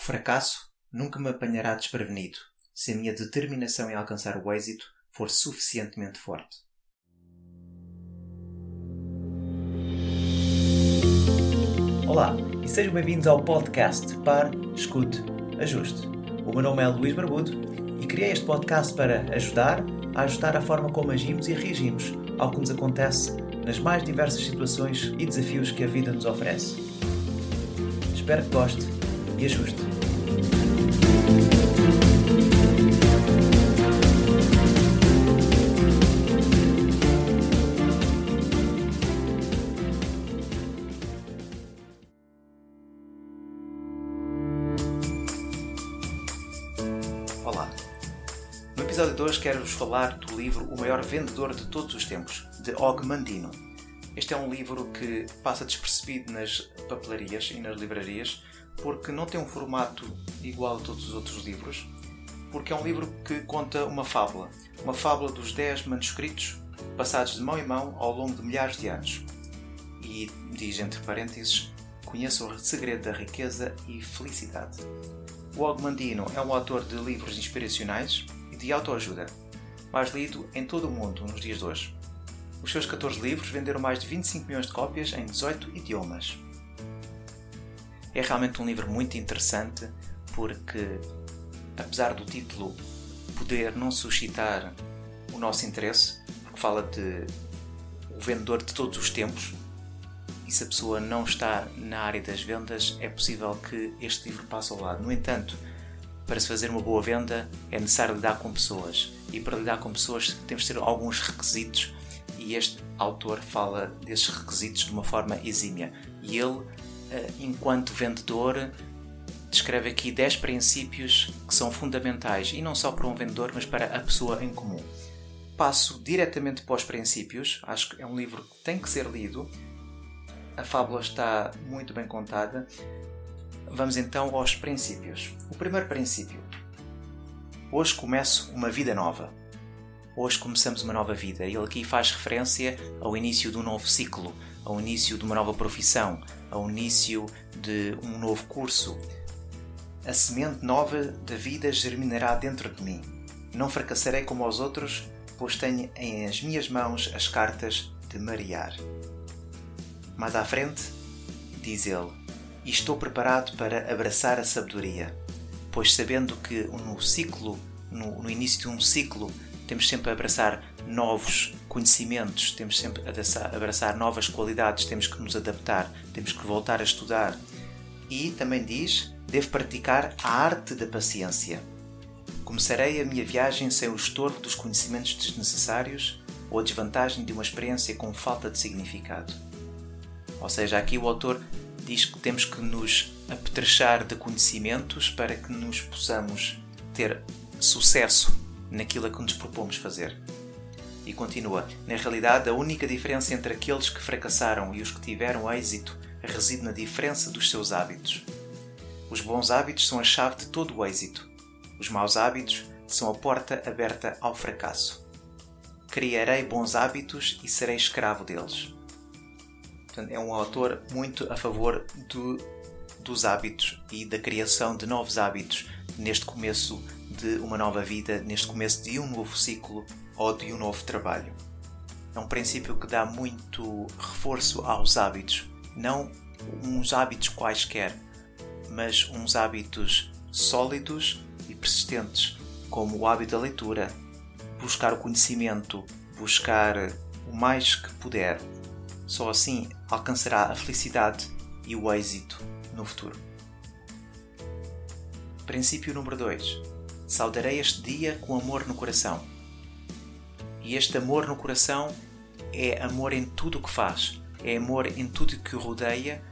O fracasso nunca me apanhará desprevenido se a minha determinação em alcançar o êxito for suficientemente forte. Olá e sejam bem-vindos ao podcast Par, Escute, Ajuste. O meu nome é Luís Barbudo e criei este podcast para ajudar a ajustar a forma como agimos e reagimos ao que nos acontece nas mais diversas situações e desafios que a vida nos oferece. Espero que goste e ajuste. Olá. No episódio de hoje quero-vos falar do livro O Maior Vendedor de Todos os Tempos, de Og Mandino. Este é um livro que passa despercebido nas papelarias e nas livrarias porque não tem um formato igual a todos os outros livros, porque é um livro que conta uma fábula, uma fábula dos 10 manuscritos passados de mão em mão ao longo de milhares de anos. E diz entre parênteses: conheça o segredo da riqueza e felicidade. O Og Mandino é um autor de livros inspiracionais e de autoajuda, mais lido em todo o mundo nos dias de hoje. Os seus 14 livros venderam mais de 25 milhões de cópias em 18 idiomas. É realmente um livro muito interessante porque, apesar do título poder não suscitar o nosso interesse, porque fala de o vendedor de todos os tempos, e se a pessoa não está na área das vendas, é possível que este livro passe ao lado. No entanto, para se fazer uma boa venda é necessário lidar com pessoas, e para lidar com pessoas temos de ter alguns requisitos, e este autor fala desses requisitos de uma forma exímia. E ele, enquanto vendedor, descreve aqui 10 princípios que são fundamentais, e não só para um vendedor, mas para a pessoa em comum. Passo diretamente para os princípios, acho que é um livro que tem que ser lido a fábula está muito bem contada. Vamos então aos princípios. O primeiro princípio. Hoje começo uma vida nova. Hoje começamos uma nova vida. Ele aqui faz referência ao início de um novo ciclo, ao início de uma nova profissão, ao início de um novo curso. A semente nova da vida germinará dentro de mim. Não fracassarei como os outros, pois tenho em as minhas mãos as cartas de marear. Mais à frente, diz ele, e estou preparado para abraçar a sabedoria, pois sabendo que no ciclo, no, no início de um ciclo, temos sempre a abraçar novos conhecimentos, temos sempre a abraçar, novas qualidades, temos que nos adaptar, temos que voltar a estudar. E também diz, devo praticar a arte da paciência. Começarei a minha viagem sem o estorvo dos conhecimentos desnecessários ou a desvantagem de uma experiência com falta de significado. Ou seja, aqui o autor diz que temos que nos apetrechar de conhecimentos para que nos possamos ter sucesso naquilo a que nos propomos fazer. E continua: Na realidade, a única diferença entre aqueles que fracassaram e os que tiveram êxito reside na diferença dos seus hábitos. Os bons hábitos são a chave de todo o êxito. Os maus hábitos são a porta aberta ao fracasso. Criarei bons hábitos e serei escravo deles. Portanto, é um autor muito a favor do, dos hábitos e da criação de novos hábitos neste começo de uma nova vida, neste começo de um novo ciclo ou de um novo trabalho. É um princípio que dá muito reforço aos hábitos, não uns hábitos quaisquer, mas uns hábitos sólidos e persistentes, como o hábito da leitura, buscar o conhecimento, buscar o mais que puder. Só assim alcançará a felicidade e o êxito no futuro. Princípio número 2. Saudarei este dia com amor no coração. E este amor no coração é amor em tudo o que faz, é amor em tudo o que o rodeia,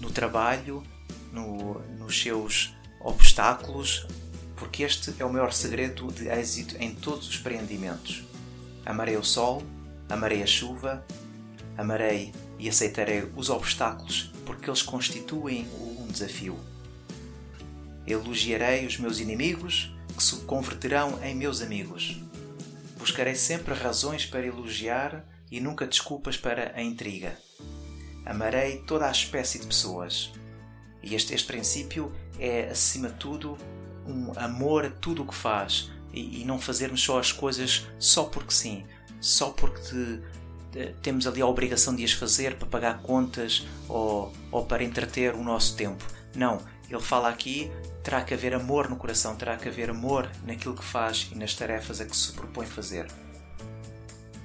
no trabalho, no, nos seus obstáculos, porque este é o maior segredo de êxito em todos os empreendimentos. Amarei o sol, amarei a chuva, amarei e aceitarei os obstáculos porque eles constituem um desafio. Elogiarei os meus inimigos que se converterão em meus amigos. Buscarei sempre razões para elogiar e nunca desculpas para a intriga. Amarei toda a espécie de pessoas. E este, este princípio é, acima de tudo, um amor a tudo o que faz e, e não fazermos só as coisas só porque sim, só porque te, te, temos ali a obrigação de as fazer para pagar contas ou, ou para entreter o nosso tempo. Não, ele fala aqui terá que haver amor no coração, terá que haver amor naquilo que faz e nas tarefas a que se propõe fazer.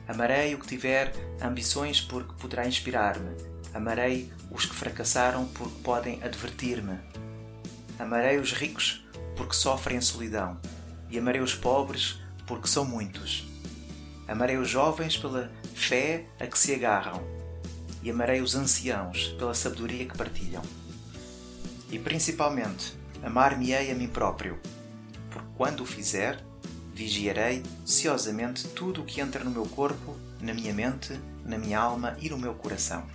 Amarei o que tiver ambições porque poderá inspirar-me. Amarei os que fracassaram porque podem advertir-me. Amarei os ricos porque sofrem solidão. E amarei os pobres porque são muitos. Amarei os jovens pela fé a que se agarram. E amarei os anciãos pela sabedoria que partilham. E principalmente, amar-me-ei a mim próprio, porque quando o fizer, vigiarei ciosamente tudo o que entra no meu corpo, na minha mente, na minha alma e no meu coração.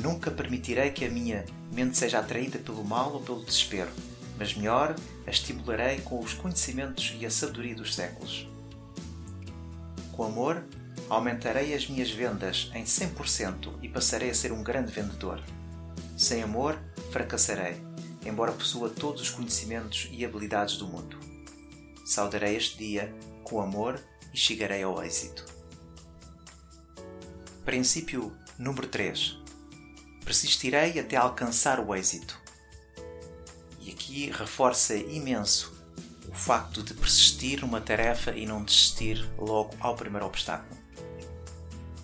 Nunca permitirei que a minha mente seja atraída pelo mal ou pelo desespero, mas melhor a estimularei com os conhecimentos e a sabedoria dos séculos. Com amor, aumentarei as minhas vendas em 100% e passarei a ser um grande vendedor. Sem amor, fracassarei embora possua todos os conhecimentos e habilidades do mundo. Saudarei este dia com amor e chegarei ao êxito. Princípio número 3. Persistirei até alcançar o êxito. E aqui reforça imenso o facto de persistir numa tarefa e não desistir logo ao primeiro obstáculo.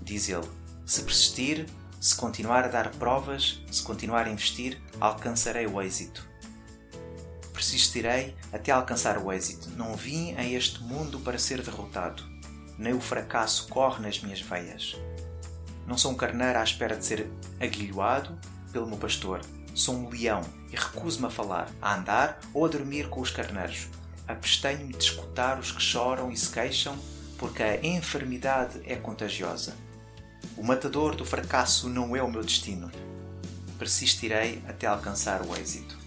Diz ele: se persistir, se continuar a dar provas, se continuar a investir, alcançarei o êxito. Persistirei até alcançar o êxito. Não vim a este mundo para ser derrotado, nem o fracasso corre nas minhas veias. Não sou um carneiro à espera de ser aguilhoado pelo meu pastor. Sou um leão e recuso-me a falar, a andar ou a dormir com os carneiros. Abstenho-me de escutar os que choram e se queixam, porque a enfermidade é contagiosa. O matador do fracasso não é o meu destino. Persistirei até alcançar o êxito.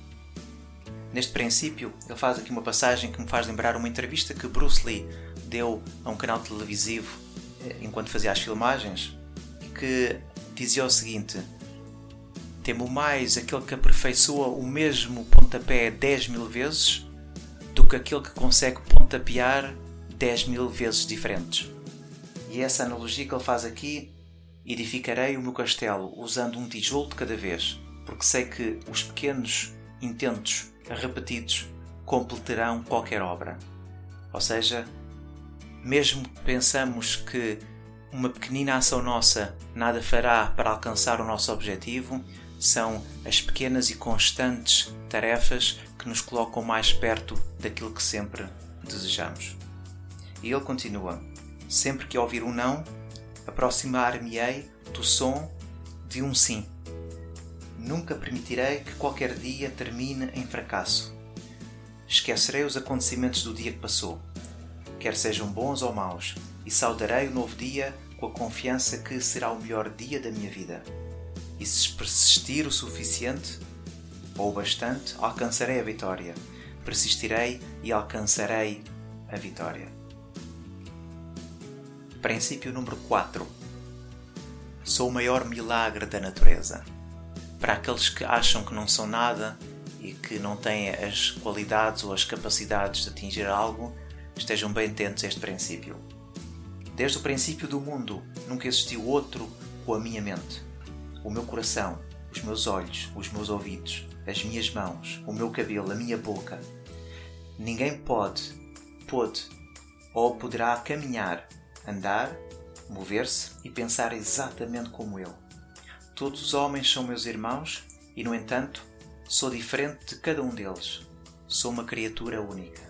Neste princípio, ele faz aqui uma passagem que me faz lembrar uma entrevista que Bruce Lee deu a um canal televisivo eh, enquanto fazia as filmagens e que dizia o seguinte: Temo mais aquele que aperfeiçoa o mesmo pontapé 10 mil vezes do que aquele que consegue pontapear 10 mil vezes diferentes. E essa analogia que ele faz aqui Edificarei o meu castelo usando um tijolo de cada vez, porque sei que os pequenos intentos repetidos completarão qualquer obra. Ou seja, mesmo que pensamos que uma pequenina ação nossa nada fará para alcançar o nosso objetivo, são as pequenas e constantes tarefas que nos colocam mais perto daquilo que sempre desejamos. E ele continua: sempre que ouvir um não, aproximar-me-ei do som de um sim. Nunca permitirei que qualquer dia termine em fracasso. Esquecerei os acontecimentos do dia que passou, quer sejam bons ou maus, e saudarei o novo dia com a confiança que será o melhor dia da minha vida. E se persistir o suficiente ou bastante, alcançarei a vitória. Persistirei e alcançarei a vitória. Princípio número 4. Sou o maior milagre da natureza. Para aqueles que acham que não são nada e que não têm as qualidades ou as capacidades de atingir algo, estejam bem atentos a este princípio. Desde o princípio do mundo, nunca existiu outro com a minha mente. O meu coração, os meus olhos, os meus ouvidos, as minhas mãos, o meu cabelo, a minha boca. Ninguém pode, pode ou poderá caminhar andar, mover-se e pensar exatamente como eu. Todos os homens são meus irmãos e, no entanto, sou diferente de cada um deles. Sou uma criatura única.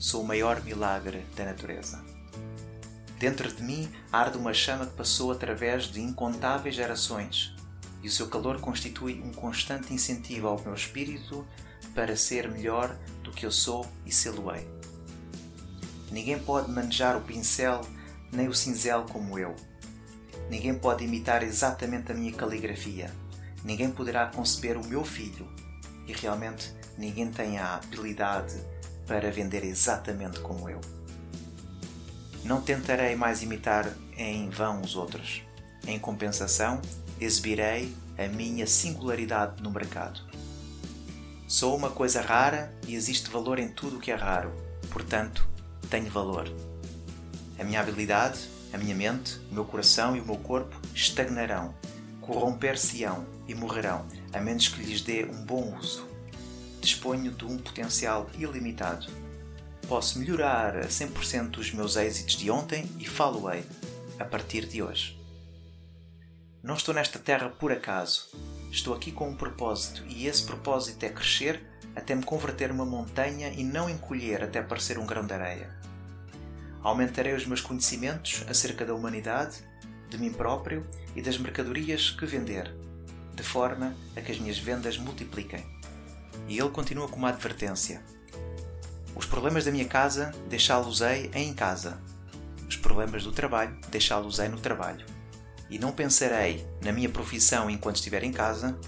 Sou o maior milagre da natureza. Dentro de mim arde uma chama que passou através de incontáveis gerações, e o seu calor constitui um constante incentivo ao meu espírito para ser melhor do que eu sou e sê-lo-ei. Ninguém pode manejar o pincel nem o cinzel como eu. Ninguém pode imitar exatamente a minha caligrafia. Ninguém poderá conceber o meu filho. E realmente ninguém tem a habilidade para vender exatamente como eu. Não tentarei mais imitar em vão os outros. Em compensação, exibirei a minha singularidade no mercado. Sou uma coisa rara e existe valor em tudo o que é raro. Portanto, tenho valor. A minha habilidade, a minha mente, o meu coração e o meu corpo estagnarão, corromper-se-ão e morrerão, a menos que lhes dê um bom uso. Disponho de um potencial ilimitado. Posso melhorar a 100% os meus êxitos de ontem e falo-ei a partir de hoje. Não estou nesta terra por acaso. Estou aqui com um propósito e esse propósito é crescer até me converter numa montanha e não encolher até parecer um grão de areia. Aumentarei os meus conhecimentos acerca da humanidade, de mim próprio e das mercadorias que vender, de forma a que as minhas vendas multipliquem. E ele continua com uma advertência: Os problemas da minha casa deixá-los-ei em casa. Os problemas do trabalho deixá-los-ei no trabalho. E não pensarei na minha profissão enquanto estiver em casa,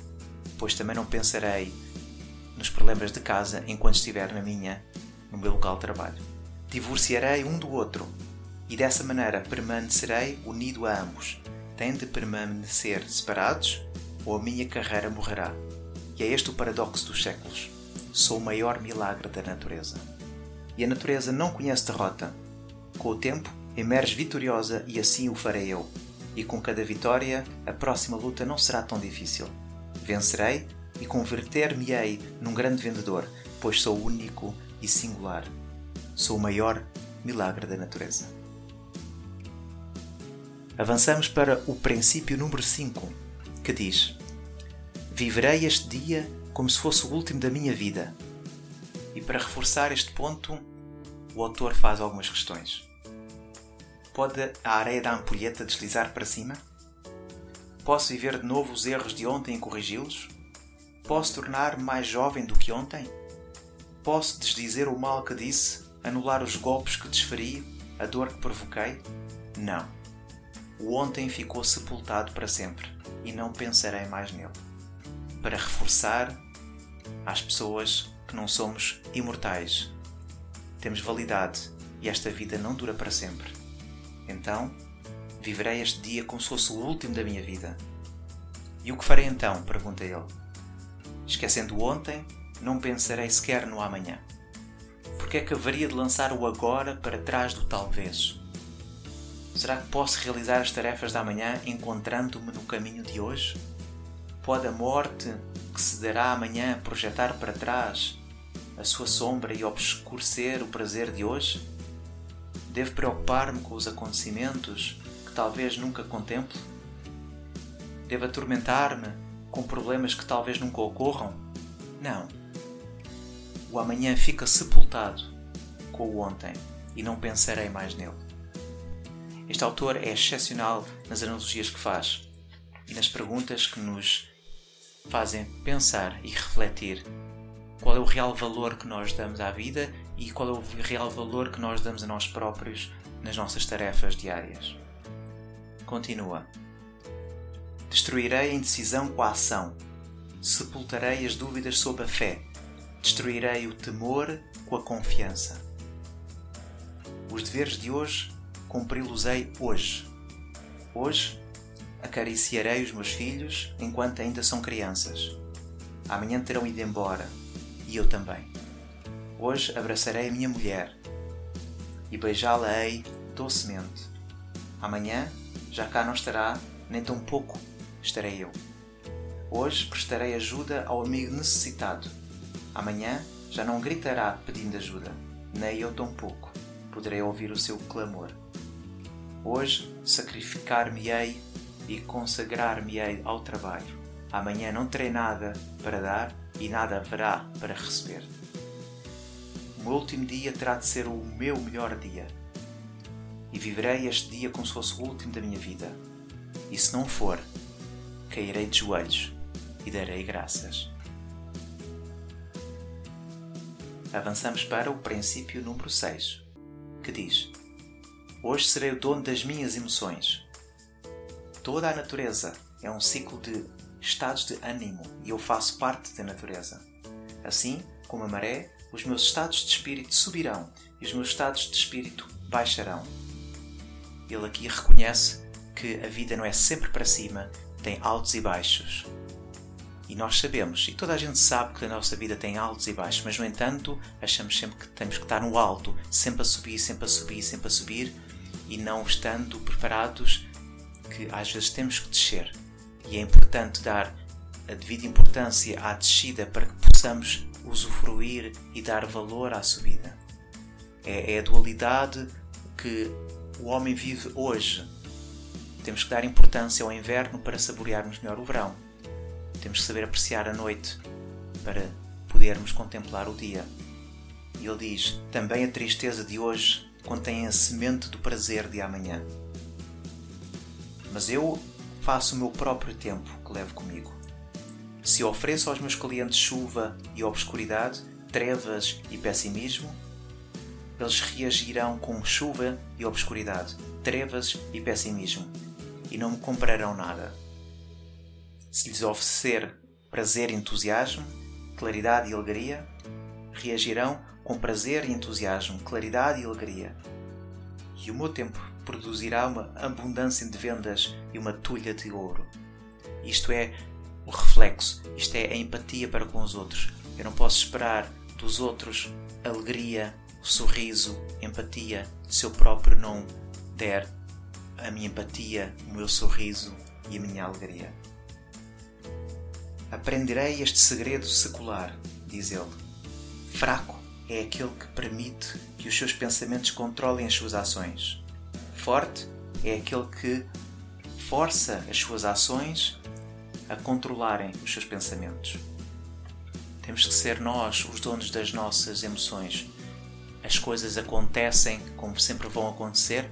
pois também não pensarei nos problemas de casa enquanto estiver na minha, no meu local de trabalho. Divorciarei um do outro e dessa maneira permanecerei unido a ambos. Tem de permanecer separados ou a minha carreira morrerá. E é este o paradoxo dos séculos. Sou o maior milagre da natureza. E a natureza não conhece derrota. Com o tempo, emerge vitoriosa e assim o farei eu. E com cada vitória, a próxima luta não será tão difícil. Vencerei e converter-me-ei num grande vendedor, pois sou único e singular. Sou o maior milagre da natureza. Avançamos para o princípio número 5, que diz: Viverei este dia como se fosse o último da minha vida. E para reforçar este ponto, o autor faz algumas questões. Pode a areia da ampulheta deslizar para cima? Posso viver de novo os erros de ontem e corrigi-los? Posso tornar-me mais jovem do que ontem? Posso desdizer o mal que disse, anular os golpes que desferi, a dor que provoquei? Não. O ontem ficou sepultado para sempre e não pensarei mais nele. Para reforçar às pessoas que não somos imortais. Temos validade e esta vida não dura para sempre. Então, viverei este dia como se fosse o último da minha vida. E o que farei então? pergunta ele. Esquecendo o ontem, não pensarei sequer no amanhã. Porque é que haveria de lançar o agora para trás do talvez? Será que posso realizar as tarefas da manhã encontrando-me no caminho de hoje? Pode a morte que se dará amanhã projetar para trás a sua sombra e obscurecer o prazer de hoje? Devo preocupar-me com os acontecimentos que talvez nunca contemple? Devo atormentar-me com problemas que talvez nunca ocorram? Não. O amanhã fica sepultado com o ontem e não pensarei mais nele. Este autor é excepcional nas analogias que faz e nas perguntas que nos fazem pensar e refletir qual é o real valor que nós damos à vida e qual é o real valor que nós damos a nós próprios nas nossas tarefas diárias. Continua. Destruirei a indecisão com a ação, sepultarei as dúvidas sob a fé, destruirei o temor com a confiança. Os deveres de hoje cumpri-los-ei hoje. Hoje acariciarei os meus filhos enquanto ainda são crianças. Amanhã terão ido embora e eu também. Hoje abraçarei a minha mulher e beijá-la-ei docemente. Amanhã já cá não estará, nem tão pouco estarei eu. Hoje prestarei ajuda ao amigo necessitado. Amanhã já não gritará pedindo ajuda, nem eu tão pouco poderei ouvir o seu clamor. Hoje sacrificar-me-ei e consagrar-me-ei ao trabalho. Amanhã não terei nada para dar e nada haverá para receber. O meu último dia terá de ser o meu melhor dia. E viverei este dia como se fosse o último da minha vida. E se não for, cairei de joelhos e darei graças. Avançamos para o princípio número 6, que diz: Hoje serei o dono das minhas emoções. Toda a natureza é um ciclo de estados de ânimo e eu faço parte da natureza. Assim como a maré, os meus estados de espírito subirão e os meus estados de espírito baixarão. Ele aqui reconhece que a vida não é sempre para cima, tem altos e baixos. E nós sabemos, e toda a gente sabe que a nossa vida tem altos e baixos, mas no entanto achamos sempre que temos que estar no alto, sempre a subir, sempre a subir, sempre a subir, e não estando preparados que às vezes temos que descer. E é importante dar a devida importância à descida para que possamos usufruir e dar valor à subida. É, é a dualidade que o homem vive hoje. Temos que dar importância ao inverno para saborearmos melhor o verão temos que saber apreciar a noite para podermos contemplar o dia. E ele diz: Também a tristeza de hoje contém a semente do prazer de amanhã. Mas eu faço o meu próprio tempo que levo comigo. Se ofereço aos meus clientes chuva e obscuridade, trevas e pessimismo, eles reagirão com chuva e obscuridade, trevas e pessimismo, e não me comprarão nada se lhes oferecer prazer e entusiasmo, claridade e alegria, reagirão com prazer e entusiasmo, claridade e alegria. E o meu tempo produzirá uma abundância de vendas e uma tulha de ouro. Isto é o reflexo, isto é a empatia para com os outros. Eu não posso esperar dos outros alegria, sorriso, empatia, se eu próprio não der a minha empatia, o meu sorriso e a minha alegria. Aprenderei este segredo secular, diz ele. Fraco é aquele que permite que os seus pensamentos controlem as suas ações. Forte é aquele que força as suas ações a controlarem os seus pensamentos. Temos que ser nós os donos das nossas emoções. As coisas acontecem como sempre vão acontecer,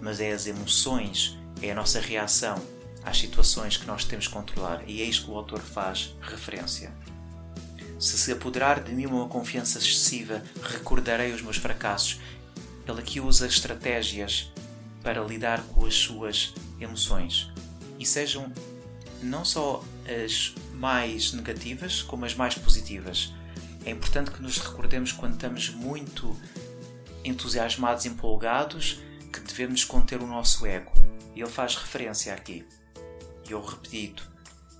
mas é as emoções, é a nossa reação, às situações que nós temos que controlar, e é isto que o autor faz referência. Se se apoderar de mim uma confiança excessiva, recordarei os meus fracassos. Ele aqui usa estratégias para lidar com as suas emoções e sejam não só as mais negativas como as mais positivas. É importante que nos recordemos quando estamos muito entusiasmados, empolgados, devemos conter o nosso ego. E ele faz referência aqui e eu repito: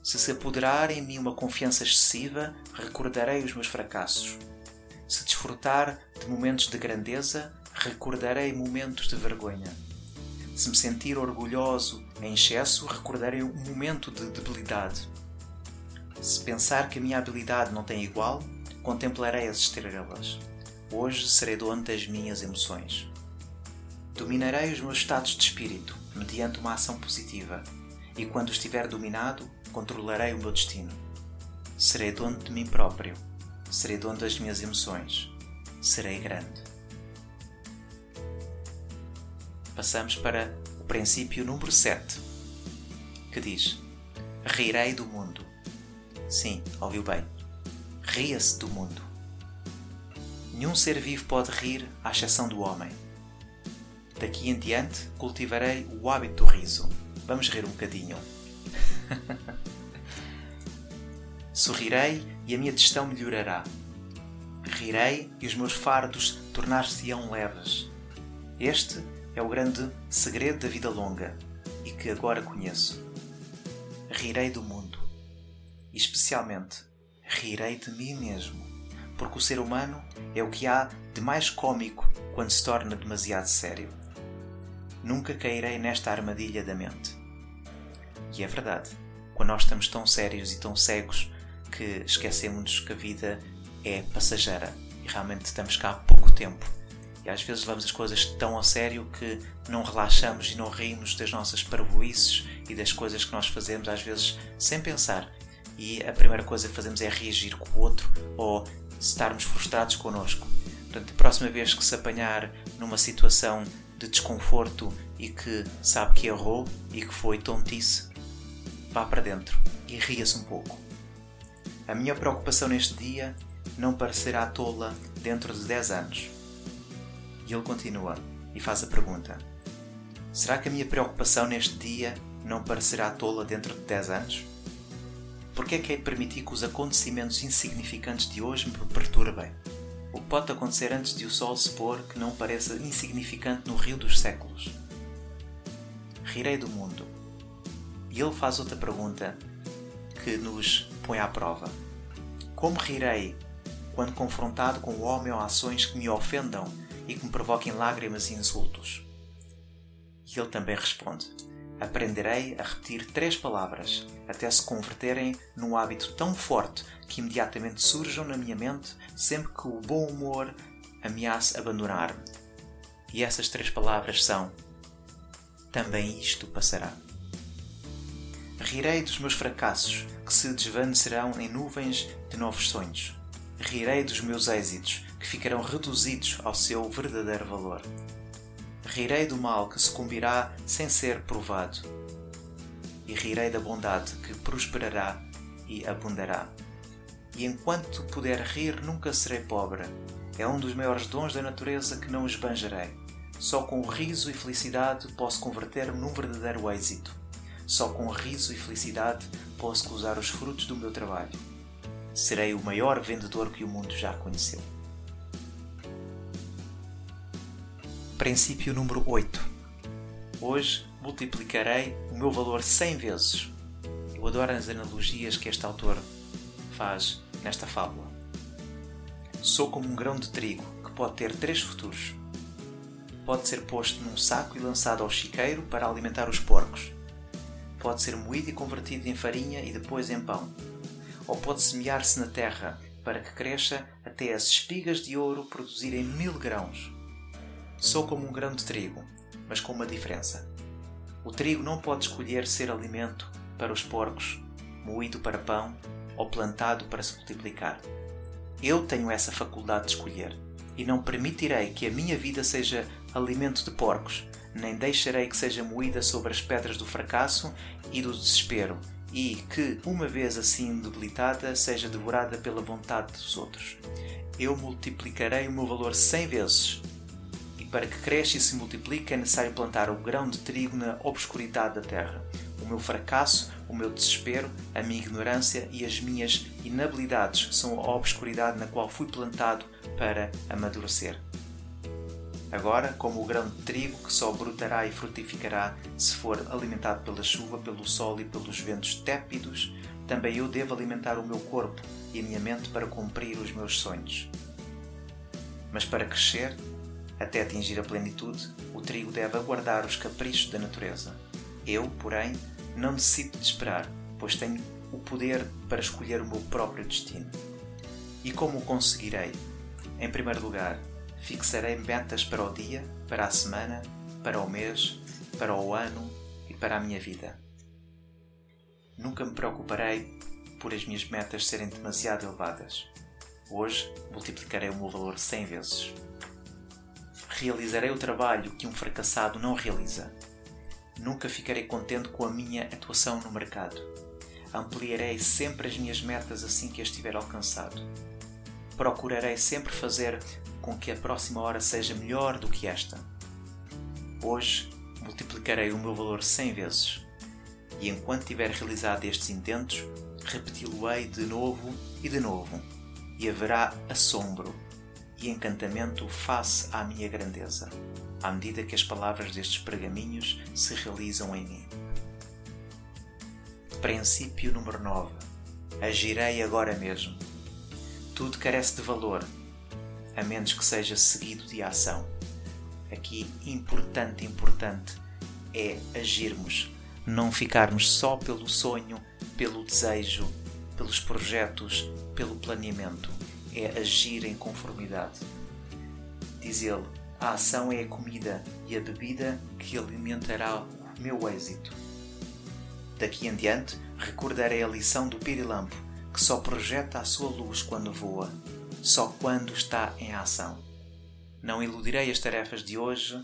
se se apoderar em mim uma confiança excessiva, recordarei os meus fracassos. Se desfrutar de momentos de grandeza, recordarei momentos de vergonha. Se me sentir orgulhoso em excesso, recordarei um momento de debilidade. Se pensar que a minha habilidade não tem igual, contemplarei as estrelas. Hoje serei dono das minhas emoções. Dominarei os meus estados de espírito mediante uma ação positiva e quando estiver dominado, controlarei o meu destino. Serei dono de mim próprio, serei dono das minhas emoções, serei grande. Passamos para o princípio número 7, que diz: Rirei do mundo. Sim, ouviu bem. Ria-se do mundo. Nenhum ser vivo pode rir à exceção do homem. Daqui em diante cultivarei o hábito do riso Vamos rir um bocadinho. Sorrirei e a minha digestão melhorará. Rirei e os meus fardos tornar-se-ão leves. Este é o grande segredo da vida longa e que agora conheço. Rirei do mundo e, especialmente, rirei de mim mesmo, porque o ser humano é o que há de mais cômico quando se torna demasiado sério. Nunca cairei nesta armadilha da mente. E é verdade. Quando nós estamos tão sérios e tão cegos que esquecemos que a vida é passageira e realmente estamos cá há pouco tempo. E às vezes levamos as coisas tão a sério que não relaxamos e não rimos das nossas parvoices e das coisas que nós fazemos, às vezes sem pensar. E a primeira coisa que fazemos é reagir com o outro ou estarmos frustrados connosco. Portanto, a próxima vez que se apanhar numa situação de desconforto e que sabe que errou e que foi tontice, vá para dentro e ria-se um pouco. A minha preocupação neste dia não parecerá tola dentro de 10 anos. E ele continua e faz a pergunta: Será que a minha preocupação neste dia não parecerá tola dentro de 10 anos? Por que é que é permitir que os acontecimentos insignificantes de hoje me perturbem? O que pode acontecer antes de o sol se pôr que não pareça insignificante no rio dos séculos? Rirei do mundo, e ele faz outra pergunta que nos põe à prova. Como rirei quando confrontado com o homem ou ações que me ofendam e que me provoquem lágrimas e insultos? E ele também responde: Aprenderei a repetir três palavras até se converterem num hábito tão forte que imediatamente surjam na minha mente sempre que o bom humor ameace abandonar-me. E essas três palavras são: Também isto passará. Rirei dos meus fracassos, que se desvanecerão em nuvens de novos sonhos. Rirei dos meus êxitos, que ficarão reduzidos ao seu verdadeiro valor. Rirei do mal que sucumbirá sem ser provado. E rirei da bondade que prosperará e abundará. E enquanto puder rir, nunca serei pobre. É um dos maiores dons da natureza que não esbanjarei. Só com riso e felicidade posso converter-me num verdadeiro êxito. Só com riso e felicidade posso gozar os frutos do meu trabalho. Serei o maior vendedor que o mundo já conheceu. Princípio número 8. Hoje multiplicarei o meu valor 100 vezes. Eu adoro as analogias que este autor faz nesta fábula. Sou como um grão de trigo que pode ter três futuros. Pode ser posto num saco e lançado ao chiqueiro para alimentar os porcos. Pode ser moído e convertido em farinha e depois em pão. Ou pode semear-se na terra para que cresça até as espigas de ouro produzirem mil grãos. Sou como um grão de trigo, mas com uma diferença. O trigo não pode escolher ser alimento para os porcos, moído para pão ou plantado para se multiplicar. Eu tenho essa faculdade de escolher e não permitirei que a minha vida seja alimento de porcos, nem deixarei que seja moída sobre as pedras do fracasso e do desespero, e que, uma vez assim debilitada, seja devorada pela vontade dos outros. Eu multiplicarei o meu valor cem vezes, para que cresça e se multiplique é necessário plantar o grão de trigo na obscuridade da terra. O meu fracasso, o meu desespero, a minha ignorância e as minhas inabilidades são a obscuridade na qual fui plantado para amadurecer. Agora, como o grão de trigo que só brotará e frutificará se for alimentado pela chuva, pelo sol e pelos ventos tépidos, também eu devo alimentar o meu corpo e a minha mente para cumprir os meus sonhos. Mas para crescer, até atingir a plenitude, o trigo deve aguardar os caprichos da natureza. Eu, porém, não necessito de esperar, pois tenho o poder para escolher o meu próprio destino. E como o conseguirei? Em primeiro lugar, fixarei metas para o dia, para a semana, para o mês, para o ano e para a minha vida. Nunca me preocuparei por as minhas metas serem demasiado elevadas. Hoje multiplicarei o meu valor 100 vezes. Realizarei o trabalho que um fracassado não realiza. Nunca ficarei contente com a minha atuação no mercado. Ampliarei sempre as minhas metas assim que as tiver alcançado. Procurarei sempre fazer com que a próxima hora seja melhor do que esta. Hoje multiplicarei o meu valor cem vezes, e enquanto tiver realizado estes intentos, repeti-lo-ei de novo e de novo, e haverá assombro e encantamento face à minha grandeza, à medida que as palavras destes pergaminhos se realizam em mim. Princípio número 9. Agirei agora mesmo. Tudo carece de valor, a menos que seja seguido de ação. Aqui, importante, importante é agirmos, não ficarmos só pelo sonho, pelo desejo, pelos projetos, pelo planeamento. É agir em conformidade. Diz ele: a ação é a comida e a bebida que alimentará o meu êxito. Daqui em diante, recordarei a lição do pirilampo, que só projeta a sua luz quando voa só quando está em ação. Não iludirei as tarefas de hoje,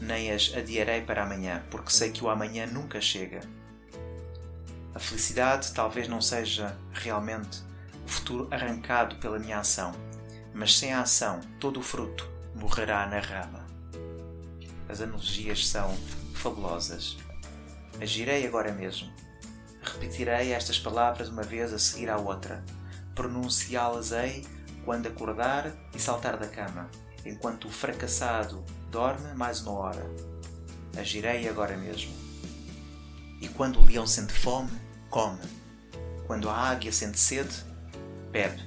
nem as adiarei para amanhã, porque sei que o amanhã nunca chega. A felicidade talvez não seja realmente futuro arrancado pela minha ação, mas sem a ação, todo o fruto morrerá na rama. As analogias são fabulosas. Agirei agora mesmo. Repetirei estas palavras uma vez a seguir à outra. Pronunciá-las-ei quando acordar e saltar da cama, enquanto o fracassado dorme mais uma hora. Agirei agora mesmo. E quando o leão sente fome, come. quando a águia sente sede, bebe.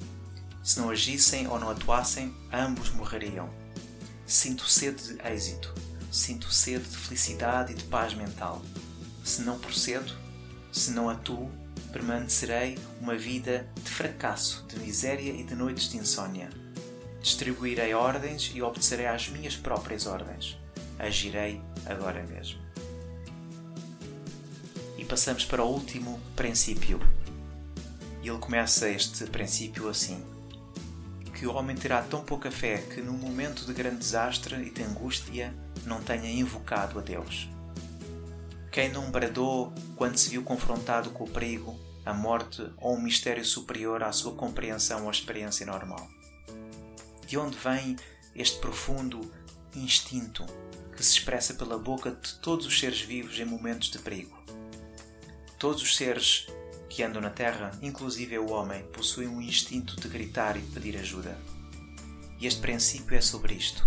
Se não agissem ou não atuassem, ambos morreriam. Sinto sede de êxito. Sinto sede de felicidade e de paz mental. Se não procedo, se não atuo, permanecerei uma vida de fracasso, de miséria e de noites de insônia. Distribuirei ordens e obedecerei às minhas próprias ordens. Agirei agora mesmo. E passamos para o último princípio. E ele começa este princípio assim: Que o homem terá tão pouca fé que, num momento de grande desastre e de angústia, não tenha invocado a Deus. Quem não bradou quando se viu confrontado com o perigo, a morte ou um mistério superior à sua compreensão ou experiência normal? De onde vem este profundo instinto que se expressa pela boca de todos os seres vivos em momentos de perigo? Todos os seres que andam na Terra, inclusive o homem, possuem um instinto de gritar e pedir ajuda. E este princípio é sobre isto.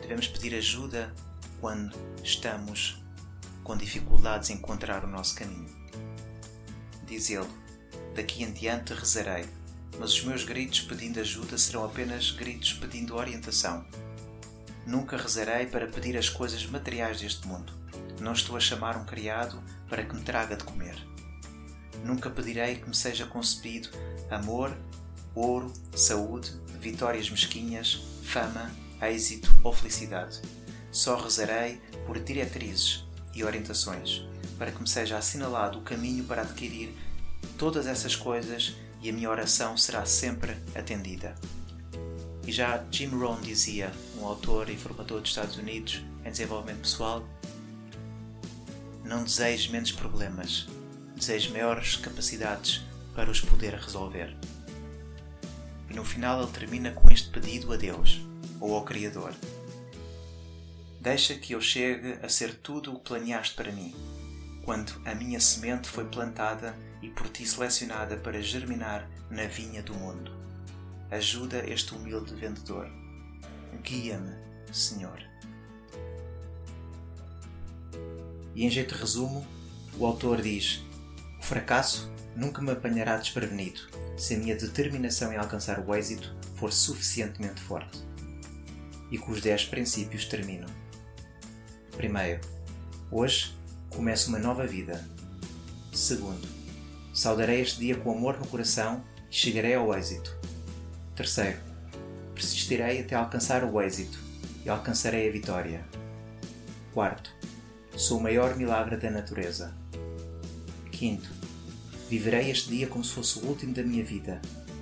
Devemos pedir ajuda quando estamos com dificuldades em encontrar o nosso caminho. Diz ele: Daqui em diante rezarei, mas os meus gritos pedindo ajuda serão apenas gritos pedindo orientação. Nunca rezarei para pedir as coisas materiais deste mundo. Não estou a chamar um criado para que me traga de comer. Nunca pedirei que me seja concebido amor, ouro, saúde, vitórias mesquinhas, fama, êxito ou felicidade. Só rezarei por diretrizes, e orientações, para que me seja assinalado o caminho para adquirir todas essas coisas e a minha oração será sempre atendida. E já Jim Rohn dizia, um autor e formador dos Estados Unidos em desenvolvimento pessoal, não desejo menos problemas, desejo maiores capacidades para os poder resolver. E no final ele termina com este pedido a Deus, ou ao Criador. Deixa que eu chegue a ser tudo o que planeaste para mim, quando a minha semente foi plantada e por ti selecionada para germinar na vinha do mundo. Ajuda este humilde vendedor. Guia-me, Senhor. E em jeito de resumo, o autor diz: fracasso nunca me apanhará desprevenido se a minha determinação em alcançar o êxito for suficientemente forte. E com os 10 princípios termino. Primeiro, hoje começo uma nova vida. Segundo, saudarei este dia com amor no coração e chegarei ao êxito. Terceiro, persistirei até alcançar o êxito e alcançarei a vitória. Quarto, sou o maior milagre da natureza. Quinto, viverei este dia como se fosse o último da minha vida,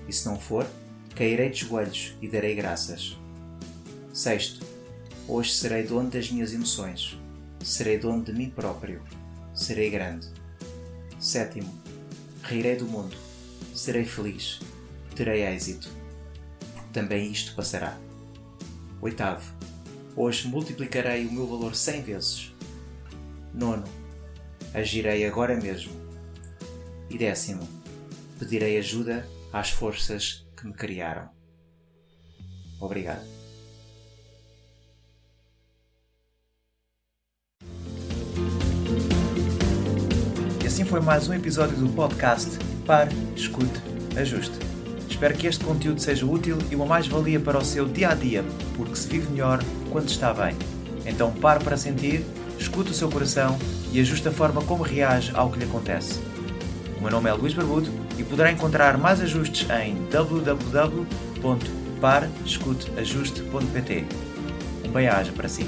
e se não for, cairei de joelhos e darei graças. Sexto, Hoje serei dono das minhas emoções. Serei dono de mim próprio. Serei grande. Sétimo. Rirei do mundo. Serei feliz. Terei êxito. Também isto passará. Oitavo. Hoje multiplicarei o meu valor cem vezes. Nono. Agirei agora mesmo. E décimo. Pedirei ajuda às forças que me criaram. Obrigado. assim foi mais um episódio do podcast Pare, Escute, Ajuste. Espero que este conteúdo seja útil e uma mais-valia para o seu dia a dia, porque se vive melhor quando está bem. Então pare para sentir, escute o seu coração e ajuste a forma como reage ao que lhe acontece. O meu nome é Luís Barbudo e poderá encontrar mais ajustes em www.parescuteajuste.pt. Um bem-aja para si.